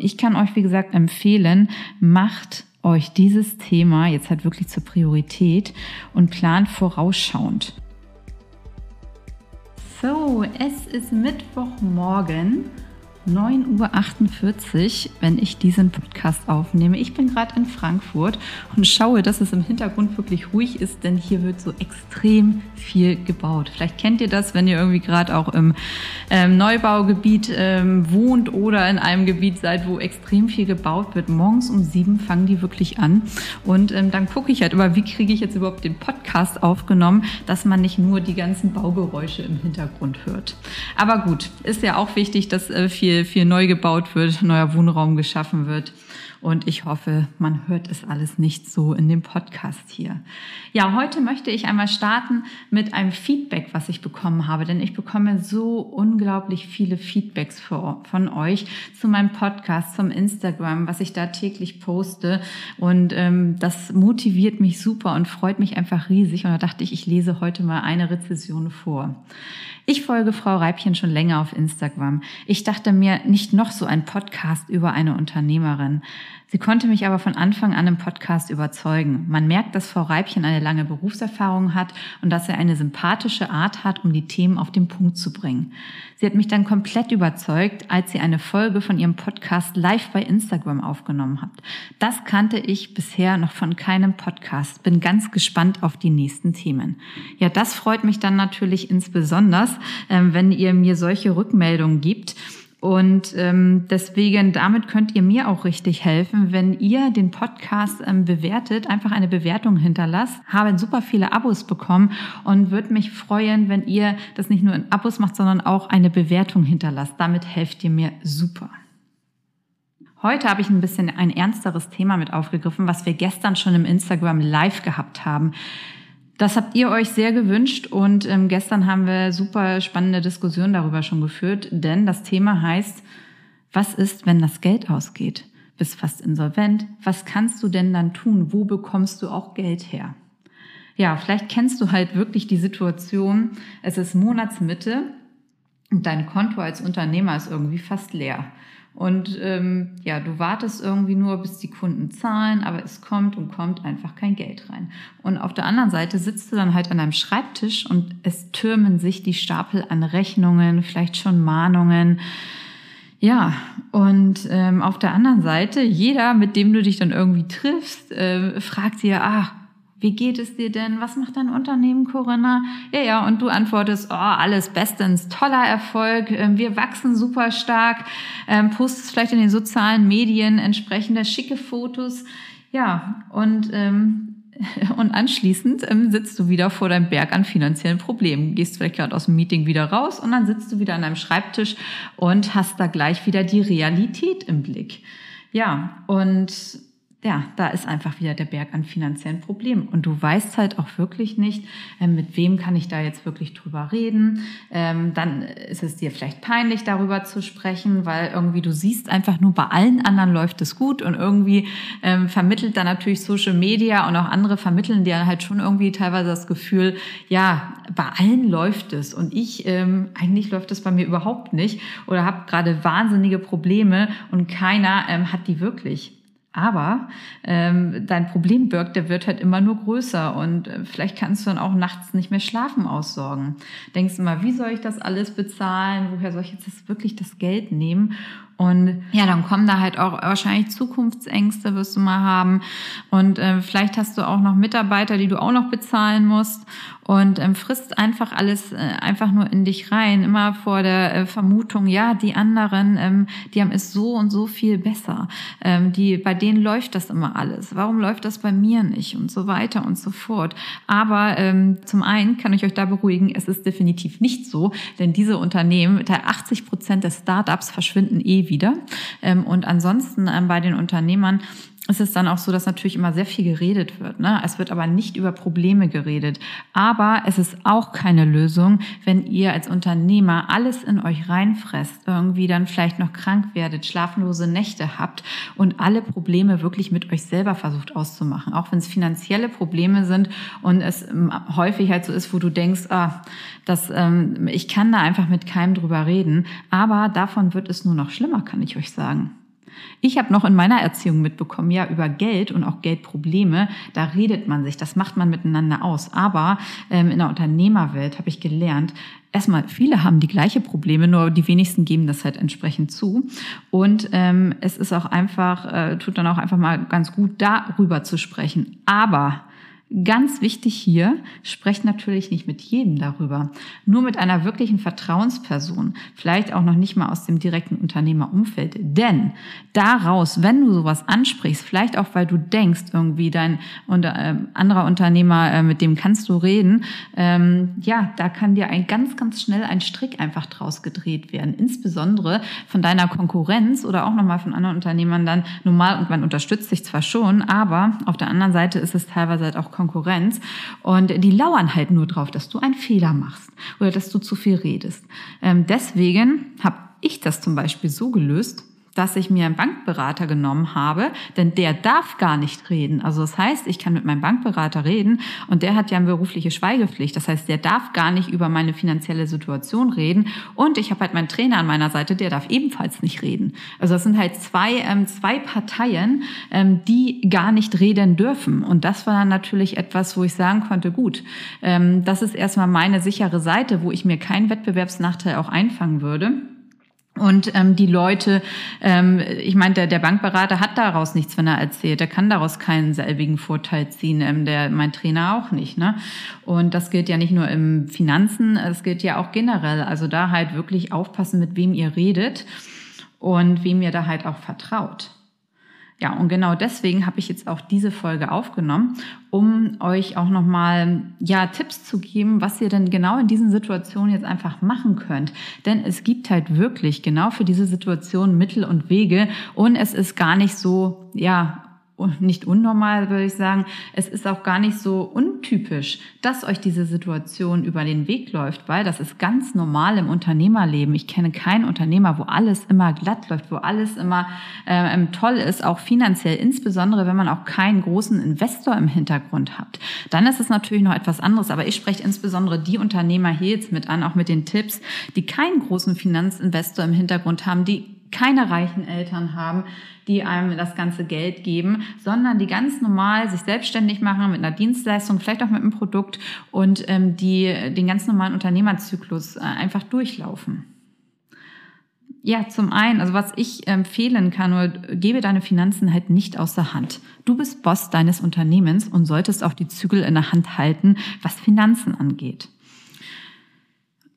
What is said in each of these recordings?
Ich kann euch, wie gesagt, empfehlen, macht euch dieses Thema jetzt halt wirklich zur Priorität und plant vorausschauend. So, es ist Mittwochmorgen 9.48 Uhr, wenn ich diesen Podcast aufnehme. Ich bin gerade in Frankfurt und schaue, dass es im Hintergrund wirklich ruhig ist, denn hier wird so extrem viel gebaut. Vielleicht kennt ihr das, wenn ihr irgendwie gerade auch im ähm, Neubaugebiet ähm, wohnt oder in einem Gebiet seid, wo extrem viel gebaut wird. Morgens um sieben fangen die wirklich an. Und ähm, dann gucke ich halt immer, wie kriege ich jetzt überhaupt den Podcast aufgenommen, dass man nicht nur die ganzen Baugeräusche im Hintergrund hört. Aber gut, ist ja auch wichtig, dass äh, viel viel, neu gebaut wird, neuer Wohnraum geschaffen wird. Und ich hoffe, man hört es alles nicht so in dem Podcast hier. Ja, heute möchte ich einmal starten mit einem Feedback, was ich bekommen habe, denn ich bekomme so unglaublich viele Feedbacks von euch zu meinem Podcast, zum Instagram, was ich da täglich poste. Und ähm, das motiviert mich super und freut mich einfach riesig. Und da dachte ich, ich lese heute mal eine Rezession vor. Ich folge Frau Reibchen schon länger auf Instagram. Ich dachte mir, nicht noch so ein Podcast über eine Unternehmerin. Sie konnte mich aber von Anfang an im Podcast überzeugen. Man merkt, dass Frau Reibchen eine lange Berufserfahrung hat und dass er eine sympathische Art hat, um die Themen auf den Punkt zu bringen. Sie hat mich dann komplett überzeugt, als sie eine Folge von ihrem Podcast live bei Instagram aufgenommen hat. Das kannte ich bisher noch von keinem Podcast. Bin ganz gespannt auf die nächsten Themen. Ja, das freut mich dann natürlich insbesondere, ähm, wenn ihr mir solche Rückmeldungen gibt. Und ähm, deswegen, damit könnt ihr mir auch richtig helfen, wenn ihr den Podcast ähm, bewertet, einfach eine Bewertung hinterlasst. Habe super viele Abos bekommen und würde mich freuen, wenn ihr das nicht nur in Abos macht, sondern auch eine Bewertung hinterlasst. Damit helft ihr mir super. Heute habe ich ein bisschen ein ernsteres Thema mit aufgegriffen, was wir gestern schon im Instagram Live gehabt haben. Das habt ihr euch sehr gewünscht und ähm, gestern haben wir super spannende Diskussionen darüber schon geführt, denn das Thema heißt, was ist, wenn das Geld ausgeht? Bist fast insolvent. Was kannst du denn dann tun? Wo bekommst du auch Geld her? Ja, vielleicht kennst du halt wirklich die Situation, es ist Monatsmitte und dein Konto als Unternehmer ist irgendwie fast leer. Und ähm, ja, du wartest irgendwie nur, bis die Kunden zahlen, aber es kommt und kommt einfach kein Geld rein. Und auf der anderen Seite sitzt du dann halt an einem Schreibtisch und es türmen sich die Stapel an Rechnungen, vielleicht schon Mahnungen. Ja, und ähm, auf der anderen Seite, jeder, mit dem du dich dann irgendwie triffst, äh, fragt dir, ah, wie geht es dir denn? Was macht dein Unternehmen, Corinna? Ja, ja, und du antwortest, oh, alles bestens, toller Erfolg, ähm, wir wachsen super stark, ähm, postest vielleicht in den sozialen Medien entsprechende schicke Fotos. Ja, und, ähm, und anschließend ähm, sitzt du wieder vor deinem Berg an finanziellen Problemen. Gehst vielleicht gerade aus dem Meeting wieder raus und dann sitzt du wieder an deinem Schreibtisch und hast da gleich wieder die Realität im Blick. Ja, und ja, da ist einfach wieder der Berg an finanziellen Problemen. Und du weißt halt auch wirklich nicht, ähm, mit wem kann ich da jetzt wirklich drüber reden. Ähm, dann ist es dir vielleicht peinlich, darüber zu sprechen, weil irgendwie du siehst einfach nur, bei allen anderen läuft es gut und irgendwie ähm, vermittelt dann natürlich Social Media und auch andere vermitteln dir halt schon irgendwie teilweise das Gefühl, ja, bei allen läuft es und ich, eigentlich läuft es bei mir überhaupt nicht oder habe gerade wahnsinnige Probleme und keiner hat die wirklich. Aber ähm, dein Problem birgt, der wird halt immer nur größer und äh, vielleicht kannst du dann auch nachts nicht mehr schlafen aussorgen. Denkst immer, wie soll ich das alles bezahlen? Woher soll ich jetzt das, wirklich das Geld nehmen? Und ja, dann kommen da halt auch wahrscheinlich Zukunftsängste wirst du mal haben. Und äh, vielleicht hast du auch noch Mitarbeiter, die du auch noch bezahlen musst. Und ähm, frisst einfach alles äh, einfach nur in dich rein. Immer vor der äh, Vermutung, ja, die anderen, ähm, die haben es so und so viel besser. Ähm, die, bei denen läuft das immer alles. Warum läuft das bei mir nicht? Und so weiter und so fort. Aber ähm, zum einen kann ich euch da beruhigen, es ist definitiv nicht so, denn diese Unternehmen, 80 Prozent der Startups verschwinden eh wieder. Ähm, und ansonsten ähm, bei den Unternehmern ist es dann auch so, dass natürlich immer sehr viel geredet wird. Ne? Es wird aber nicht über Probleme geredet. Aber es ist auch keine Lösung, wenn ihr als Unternehmer alles in euch reinfresst, irgendwie dann vielleicht noch krank werdet, schlaflose Nächte habt und alle Probleme wirklich mit euch selber versucht auszumachen. Auch wenn es finanzielle Probleme sind und es ähm, häufig halt so ist, wo du denkst, ah, das, ähm, ich kann da einfach mit keinem drüber reden. Aber davon wird es nur noch schlimmer, kann ich euch sagen. Ich habe noch in meiner Erziehung mitbekommen, ja, über Geld und auch Geldprobleme, da redet man sich, das macht man miteinander aus. Aber ähm, in der Unternehmerwelt habe ich gelernt, erstmal, viele haben die gleiche Probleme, nur die wenigsten geben das halt entsprechend zu. Und ähm, es ist auch einfach, äh, tut dann auch einfach mal ganz gut, darüber zu sprechen. Aber Ganz wichtig hier, sprecht natürlich nicht mit jedem darüber. Nur mit einer wirklichen Vertrauensperson, vielleicht auch noch nicht mal aus dem direkten Unternehmerumfeld. Denn daraus, wenn du sowas ansprichst, vielleicht auch weil du denkst, irgendwie dein unter, äh, anderer Unternehmer, äh, mit dem kannst du reden, ähm, ja, da kann dir ein ganz, ganz schnell ein Strick einfach draus gedreht werden. Insbesondere von deiner Konkurrenz oder auch nochmal von anderen Unternehmern dann normal und man unterstützt sich zwar schon, aber auf der anderen Seite ist es teilweise halt auch Konkurrenz und die lauern halt nur drauf, dass du einen Fehler machst oder dass du zu viel redest. Ähm, deswegen habe ich das zum Beispiel so gelöst, dass ich mir einen Bankberater genommen habe, denn der darf gar nicht reden. Also das heißt, ich kann mit meinem Bankberater reden und der hat ja eine berufliche Schweigepflicht. Das heißt, der darf gar nicht über meine finanzielle Situation reden und ich habe halt meinen Trainer an meiner Seite, der darf ebenfalls nicht reden. Also das sind halt zwei, ähm, zwei Parteien, ähm, die gar nicht reden dürfen. Und das war dann natürlich etwas, wo ich sagen konnte, gut, ähm, das ist erstmal meine sichere Seite, wo ich mir keinen Wettbewerbsnachteil auch einfangen würde. Und ähm, die Leute, ähm, ich meine, der, der Bankberater hat daraus nichts, wenn er erzählt. Er kann daraus keinen selbigen Vorteil ziehen. Ähm, der, mein Trainer auch nicht. Ne? Und das gilt ja nicht nur im Finanzen, es gilt ja auch generell. Also da halt wirklich aufpassen, mit wem ihr redet und wem ihr da halt auch vertraut. Ja, und genau deswegen habe ich jetzt auch diese Folge aufgenommen, um euch auch nochmal ja, Tipps zu geben, was ihr denn genau in diesen Situationen jetzt einfach machen könnt. Denn es gibt halt wirklich genau für diese Situation Mittel und Wege und es ist gar nicht so, ja, nicht unnormal, würde ich sagen. Es ist auch gar nicht so untypisch, dass euch diese Situation über den Weg läuft, weil das ist ganz normal im Unternehmerleben. Ich kenne keinen Unternehmer, wo alles immer glatt läuft, wo alles immer äh, ähm, toll ist, auch finanziell, insbesondere wenn man auch keinen großen Investor im Hintergrund hat. Dann ist es natürlich noch etwas anderes, aber ich spreche insbesondere die Unternehmer hier jetzt mit an, auch mit den Tipps, die keinen großen Finanzinvestor im Hintergrund haben, die keine reichen Eltern haben, die einem das ganze Geld geben, sondern die ganz normal sich selbstständig machen mit einer Dienstleistung, vielleicht auch mit einem Produkt und ähm, die den ganz normalen Unternehmerzyklus äh, einfach durchlaufen. Ja, zum einen, also was ich empfehlen kann, nur gebe deine Finanzen halt nicht außer Hand. Du bist Boss deines Unternehmens und solltest auch die Zügel in der Hand halten, was Finanzen angeht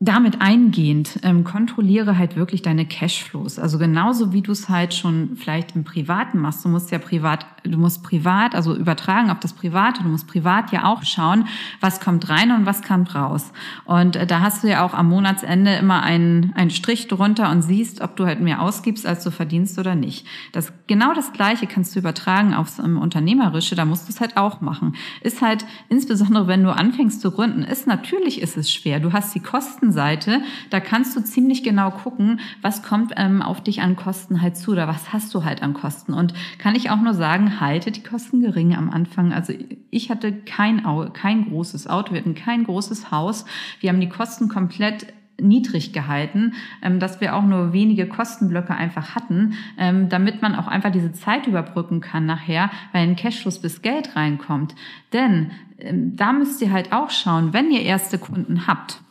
damit eingehend ähm, kontrolliere halt wirklich deine Cashflows. Also genauso wie du es halt schon vielleicht im Privaten machst. Du musst ja privat, du musst privat, also übertragen auf das Private. Du musst privat ja auch schauen, was kommt rein und was kommt raus. Und äh, da hast du ja auch am Monatsende immer einen, einen Strich drunter und siehst, ob du halt mehr ausgibst, als du verdienst oder nicht. Das genau das Gleiche kannst du übertragen aufs um, Unternehmerische. Da musst du es halt auch machen. Ist halt insbesondere, wenn du anfängst zu gründen, ist natürlich ist es schwer. Du hast die Kosten Kostenseite, da kannst du ziemlich genau gucken, was kommt ähm, auf dich an Kosten halt zu oder was hast du halt an Kosten. Und kann ich auch nur sagen, halte die Kosten gering am Anfang. Also ich hatte kein, kein großes Auto, wir hatten kein großes Haus. Wir haben die Kosten komplett niedrig gehalten, ähm, dass wir auch nur wenige Kostenblöcke einfach hatten, ähm, damit man auch einfach diese Zeit überbrücken kann nachher, weil ein Cashfluss bis Geld reinkommt. Denn ähm, da müsst ihr halt auch schauen, wenn ihr erste Kunden habt,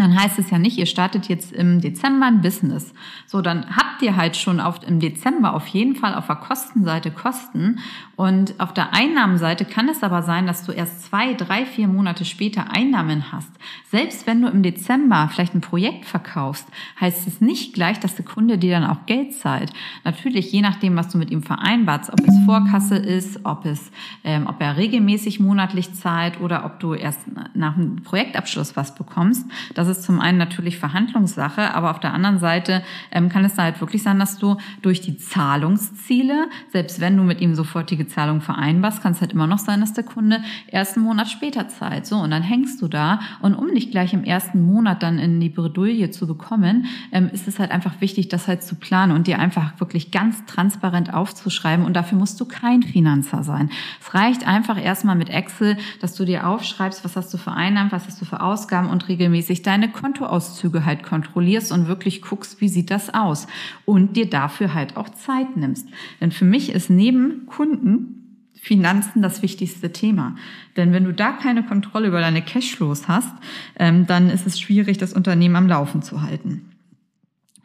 dann heißt es ja nicht, ihr startet jetzt im Dezember ein Business. So, dann habt ihr halt schon auf, im Dezember auf jeden Fall auf der Kostenseite Kosten. Und auf der Einnahmenseite kann es aber sein, dass du erst zwei, drei, vier Monate später Einnahmen hast. Selbst wenn du im Dezember vielleicht ein Projekt verkaufst, heißt es nicht gleich, dass der Kunde dir dann auch Geld zahlt. Natürlich, je nachdem, was du mit ihm vereinbarst, ob es Vorkasse ist, ob es, ähm, ob er regelmäßig monatlich zahlt oder ob du erst nach dem Projektabschluss was bekommst. Das ist zum einen natürlich Verhandlungssache, aber auf der anderen Seite ähm, kann es da halt wirklich sein, dass du durch die Zahlungsziele, selbst wenn du mit ihm sofortige Zahlung vereinbarst, kann es halt immer noch sein, dass der Kunde erst einen Monat später zahlt. So, und dann hängst du da. Und um dich gleich im ersten Monat dann in die Bredouille zu bekommen, ähm, ist es halt einfach wichtig, das halt zu planen und dir einfach wirklich ganz transparent aufzuschreiben. Und dafür musst du kein Finanzer sein. Es reicht einfach erstmal mit Excel, dass du dir aufschreibst, was hast du für Einnahmen, was hast du für Ausgaben und regelmäßig dein deine Kontoauszüge halt kontrollierst und wirklich guckst, wie sieht das aus und dir dafür halt auch Zeit nimmst. Denn für mich ist neben Kunden Finanzen das wichtigste Thema. Denn wenn du da keine Kontrolle über deine Cashflows hast, ähm, dann ist es schwierig, das Unternehmen am Laufen zu halten.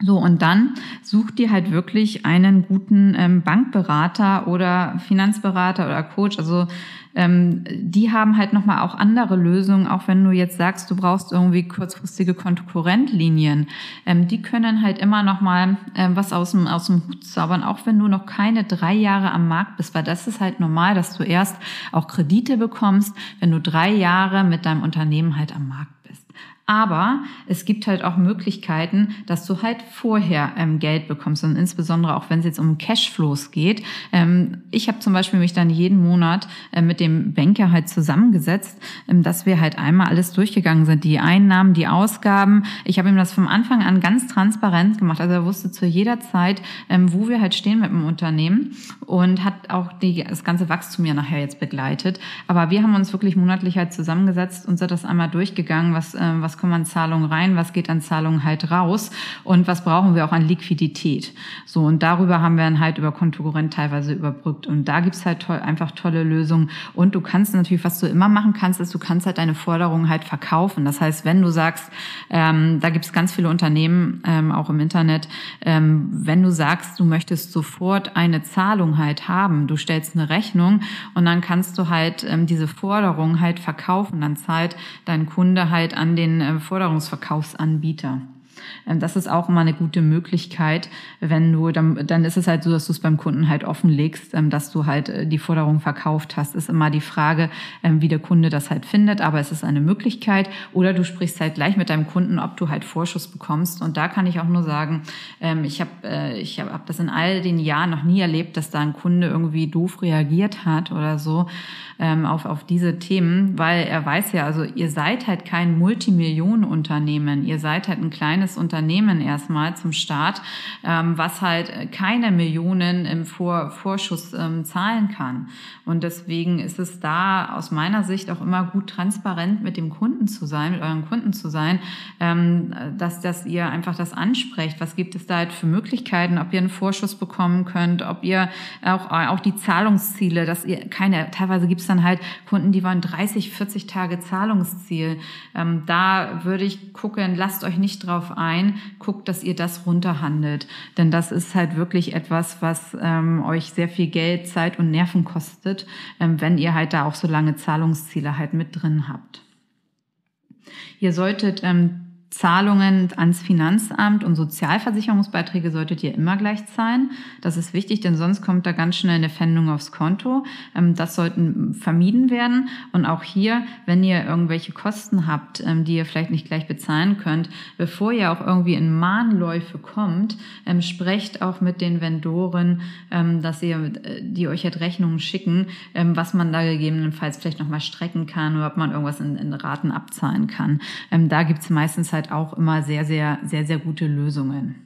So, und dann such dir halt wirklich einen guten ähm, Bankberater oder Finanzberater oder Coach. Also ähm, die haben halt nochmal auch andere Lösungen, auch wenn du jetzt sagst, du brauchst irgendwie kurzfristige Konkurrentlinien. Ähm, die können halt immer nochmal ähm, was aus dem, aus dem Hut zaubern, auch wenn du noch keine drei Jahre am Markt bist, weil das ist halt normal, dass du erst auch Kredite bekommst, wenn du drei Jahre mit deinem Unternehmen halt am Markt aber es gibt halt auch Möglichkeiten, dass du halt vorher ähm, Geld bekommst und insbesondere auch wenn es jetzt um Cashflows geht. Ähm, ich habe zum Beispiel mich dann jeden Monat äh, mit dem Banker halt zusammengesetzt, ähm, dass wir halt einmal alles durchgegangen sind, die Einnahmen, die Ausgaben. Ich habe ihm das vom Anfang an ganz transparent gemacht. Also er wusste zu jeder Zeit, ähm, wo wir halt stehen mit dem Unternehmen und hat auch die, das ganze Wachstum ja nachher jetzt begleitet. Aber wir haben uns wirklich monatlich halt zusammengesetzt und sind das einmal durchgegangen, was, äh, was kommen an Zahlungen rein, was geht an Zahlungen halt raus und was brauchen wir auch an Liquidität. So, und darüber haben wir dann halt über Kontokorrent teilweise überbrückt. Und da gibt's halt toll, einfach tolle Lösungen. Und du kannst natürlich, was du immer machen kannst, ist, du kannst halt deine Forderungen halt verkaufen. Das heißt, wenn du sagst, ähm, da gibt's ganz viele Unternehmen, ähm, auch im Internet, ähm, wenn du sagst, du möchtest sofort eine Zahlung halt haben, du stellst eine Rechnung und dann kannst du halt ähm, diese Forderung halt verkaufen. Dann zahlt dein Kunde halt an den Forderungsverkaufsanbieter. Ähm, das ist auch immer eine gute Möglichkeit, wenn du, dann, dann ist es halt so, dass du es beim Kunden halt offenlegst, ähm, dass du halt äh, die Forderung verkauft hast. Ist immer die Frage, ähm, wie der Kunde das halt findet, aber es ist eine Möglichkeit. Oder du sprichst halt gleich mit deinem Kunden, ob du halt Vorschuss bekommst. Und da kann ich auch nur sagen, ich habe äh, ich hab, das in all den Jahren noch nie erlebt, dass da ein Kunde irgendwie doof reagiert hat oder so auf, auf diese Themen, weil er weiß ja, also ihr seid halt kein Multimillionenunternehmen, ihr seid halt ein kleines Unternehmen erstmal zum Start, ähm, was halt keine Millionen im Vor Vorschuss ähm, zahlen kann. Und deswegen ist es da aus meiner Sicht auch immer gut transparent mit dem Kunden zu sein, mit euren Kunden zu sein, ähm, dass, dass ihr einfach das ansprecht. Was gibt es da halt für Möglichkeiten, ob ihr einen Vorschuss bekommen könnt, ob ihr auch, auch die Zahlungsziele, dass ihr keine, teilweise gibt es dann halt Kunden, die waren 30, 40 Tage Zahlungsziel. Ähm, da würde ich gucken, lasst euch nicht drauf ein guckt, dass ihr das runterhandelt. Denn das ist halt wirklich etwas, was ähm, euch sehr viel Geld, Zeit und Nerven kostet, ähm, wenn ihr halt da auch so lange Zahlungsziele halt mit drin habt. Ihr solltet ähm, Zahlungen ans Finanzamt und Sozialversicherungsbeiträge solltet ihr immer gleich zahlen. Das ist wichtig, denn sonst kommt da ganz schnell eine Pfändung aufs Konto. Ähm, das sollten vermieden werden. Und auch hier, wenn ihr irgendwelche Kosten habt, ähm, die ihr vielleicht nicht gleich bezahlen könnt, bevor ihr auch irgendwie in Mahnläufe kommt, ähm, sprecht auch mit den Vendoren, dass ihr, äh, die euch halt Rechnungen schicken, was man da gegebenenfalls vielleicht nochmal strecken kann oder ob man irgendwas in, in Raten abzahlen kann. Da gibt's meistens halt auch immer sehr, sehr, sehr, sehr gute Lösungen.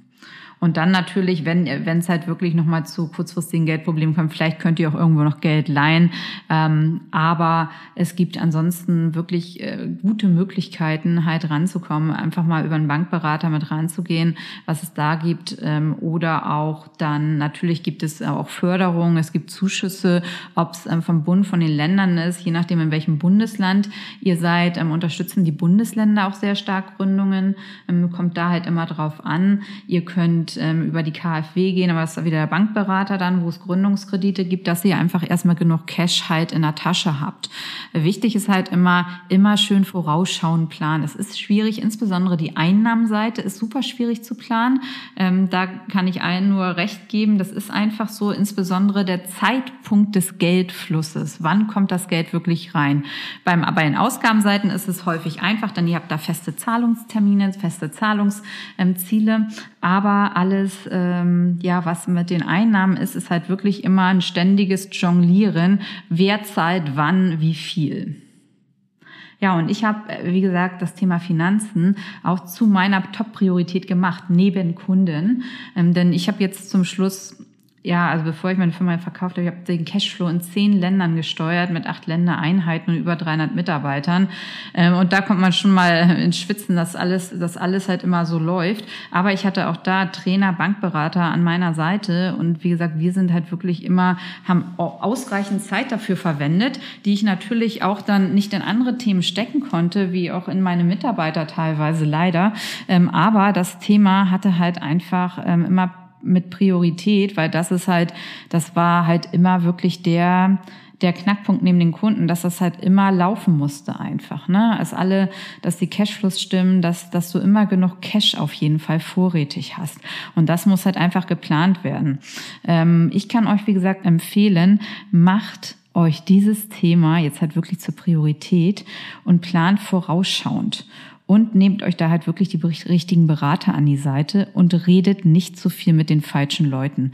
Und dann natürlich, wenn wenn es halt wirklich nochmal zu kurzfristigen Geldproblemen kommt, vielleicht könnt ihr auch irgendwo noch Geld leihen. Ähm, aber es gibt ansonsten wirklich äh, gute Möglichkeiten, halt ranzukommen, einfach mal über einen Bankberater mit ranzugehen, was es da gibt. Ähm, oder auch dann, natürlich gibt es auch Förderungen, es gibt Zuschüsse, ob es ähm, vom Bund, von den Ländern ist, je nachdem, in welchem Bundesland ihr seid, ähm, unterstützen die Bundesländer auch sehr stark Gründungen. Ähm, kommt da halt immer drauf an. Ihr könnt ähm, über die KfW gehen, aber das ist wieder der Bankberater dann, wo es Gründungskredite gibt, dass ihr einfach erstmal genug Cash halt in der Tasche habt. Wichtig ist halt immer, immer schön vorausschauen, planen. Es ist schwierig, insbesondere die Einnahmenseite ist super schwierig zu planen. Ähm, da kann ich allen nur recht geben. Das ist einfach so, insbesondere der Zeitpunkt des Geldflusses. Wann kommt das Geld wirklich rein? Beim, bei den Ausgabenseiten ist es häufig einfach, denn ihr habt da feste Zahlungstermine, feste Zahlungsziele. Aber alles, ähm, ja, was mit den Einnahmen ist, ist halt wirklich immer ein ständiges Jonglieren. Wer zahlt wann wie viel? Ja, und ich habe, äh, wie gesagt, das Thema Finanzen auch zu meiner Top-Priorität gemacht, neben Kunden. Ähm, denn ich habe jetzt zum Schluss ja, also bevor ich meine Firma verkauft habe, ich habe den Cashflow in zehn Ländern gesteuert mit acht Ländereinheiten und über 300 Mitarbeitern. Ähm, und da kommt man schon mal ins Schwitzen, dass alles, dass alles halt immer so läuft. Aber ich hatte auch da Trainer, Bankberater an meiner Seite. Und wie gesagt, wir sind halt wirklich immer, haben ausreichend Zeit dafür verwendet, die ich natürlich auch dann nicht in andere Themen stecken konnte, wie auch in meine Mitarbeiter teilweise leider. Ähm, aber das Thema hatte halt einfach ähm, immer mit Priorität, weil das ist halt, das war halt immer wirklich der, der Knackpunkt neben den Kunden, dass das halt immer laufen musste einfach, ne? Dass alle, dass die Cashflows stimmen, dass, dass du immer genug Cash auf jeden Fall vorrätig hast. Und das muss halt einfach geplant werden. Ähm, ich kann euch, wie gesagt, empfehlen, macht euch dieses Thema jetzt halt wirklich zur Priorität und plant vorausschauend und nehmt euch da halt wirklich die richtigen Berater an die Seite und redet nicht zu viel mit den falschen Leuten.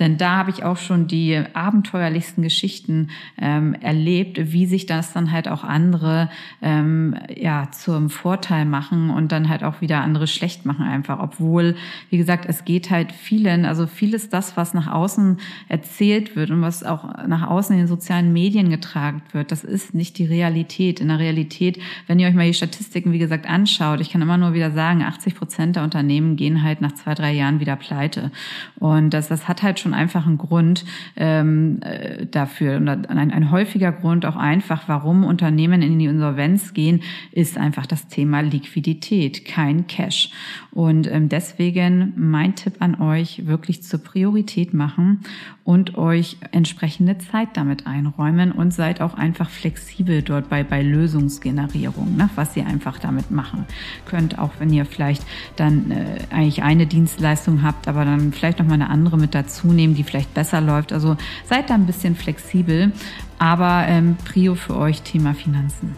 Denn da habe ich auch schon die abenteuerlichsten Geschichten ähm, erlebt, wie sich das dann halt auch andere ähm, ja zum Vorteil machen und dann halt auch wieder andere schlecht machen einfach. Obwohl, wie gesagt, es geht halt vielen, also vieles das, was nach außen erzählt wird und was auch nach außen in den sozialen Medien getragen wird, das ist nicht die Realität. In der Realität, wenn ihr euch mal die Statistiken, wie gesagt, anschaut, ich kann immer nur wieder sagen, 80 Prozent der Unternehmen gehen halt nach zwei, drei Jahren wieder pleite. Und das, das hat halt schon schon einfach ein Grund ähm, äh, dafür. Und ein, ein häufiger Grund auch einfach, warum Unternehmen in die Insolvenz gehen, ist einfach das Thema Liquidität, kein Cash. Und ähm, deswegen mein Tipp an euch, wirklich zur Priorität machen und euch entsprechende Zeit damit einräumen und seid auch einfach flexibel dort bei, bei Lösungsgenerierung, ne, was ihr einfach damit machen könnt, auch wenn ihr vielleicht dann äh, eigentlich eine Dienstleistung habt, aber dann vielleicht noch mal eine andere mit dazu nehmen, die vielleicht besser läuft. Also seid da ein bisschen flexibel, aber ähm, Prio für euch Thema Finanzen.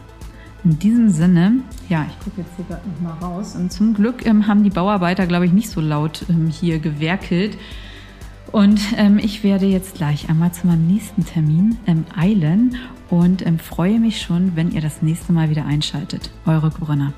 In diesem Sinne, ja, ich gucke jetzt hier gerade noch mal raus. Und zum Glück ähm, haben die Bauarbeiter, glaube ich, nicht so laut ähm, hier gewerkelt. Und ähm, ich werde jetzt gleich einmal zu meinem nächsten Termin ähm, eilen und ähm, freue mich schon, wenn ihr das nächste Mal wieder einschaltet. Eure Corinna.